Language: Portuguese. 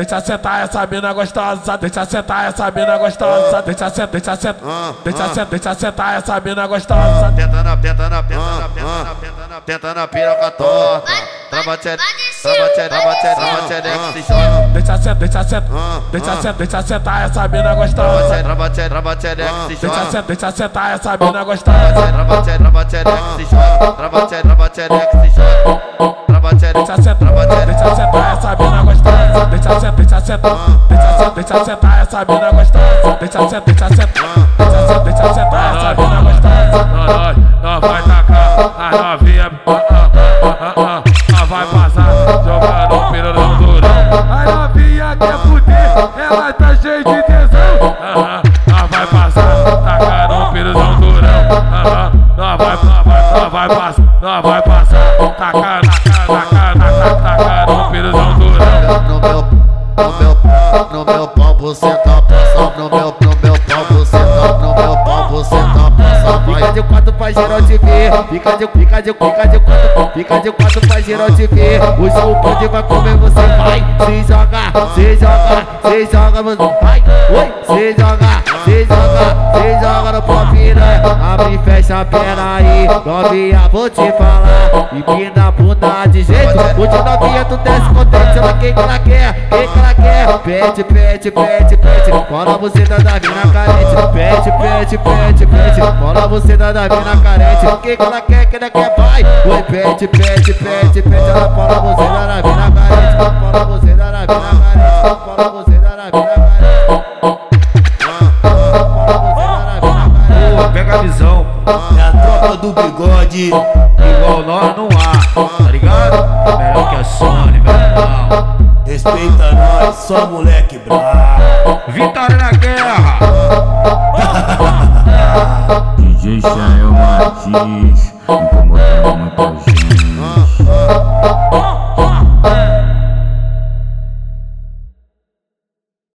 deixa sentar essa mina gostosa, deixa sentar essa mina gostosa, deixa sentar, deixa sentar, deixa sentar, deixa sentar essa mina gostosa. Tenta na, tenta na, tenta na, tenta na, tenta na, tenta na piroca torta. Trava tchê, trava tchê, trava tchê, trava tchê, next shot. Deixa sentar, deixa sentar, deixa sentar, deixa sentar essa mina Trava gostosa. tchê, trava tchê, trava tchê, Deixa shot. sentar, deixa sentar essa mina gostosa. Trava tchê, trava tchê, next shot. Trava tchê, trava tchê, next shot. Trava tchê, Deixa sentar, deixa essa mina gostosa. Deixa sentar, deixa sentar, deixa sentar, essa mina gostosa. Deixa sentar, deixa sentar, deixa sentar, essa mina gostosa. Nós, nós vai tacar a novinha, ah, ah, ah, ah, vai passar jogando o pirulão durão. A novinha quer fuder, ela tá cheia de tesão. Ah, vai passar, tacando o pirulão durão. Nós vai, nós vai, nós vai passar, nós vai passar, tacando, tacando, tacando, tacando no meu, no meu pau você tá Fica de quatro pra geral te ver, fica de, fica de, fica de quatro, fica de quatro pra geral te ver. O seu pode vai comer você vai, se joga, se joga, se joga, você vai, oi, se joga, se joga, se joga no pau piranha. Abre e fecha a perna aí, novinha, vou te falar. E pina bunda de jeito, hoje novinha tu desce contente, ela quem que ela quer, quem que ela quer. Pede, pede, pede, pede, cola você da da mina carente. Pede, pede, pede, cola você da da mina carente. Quem que ela quer, quem ela quer, vai. Oi, pede, pede, pede, pede, ela cola você da da mina carente. Cola você da da mina carente, cola você da da mina. Pô, pega a visão, É a tropa do bigode. igual nós não há, tá ligado? Melhor que a Sony, irmão. Respeita nós, só moleque bravo. Vitória na guerra! Christmas. Around oh, oh, oh,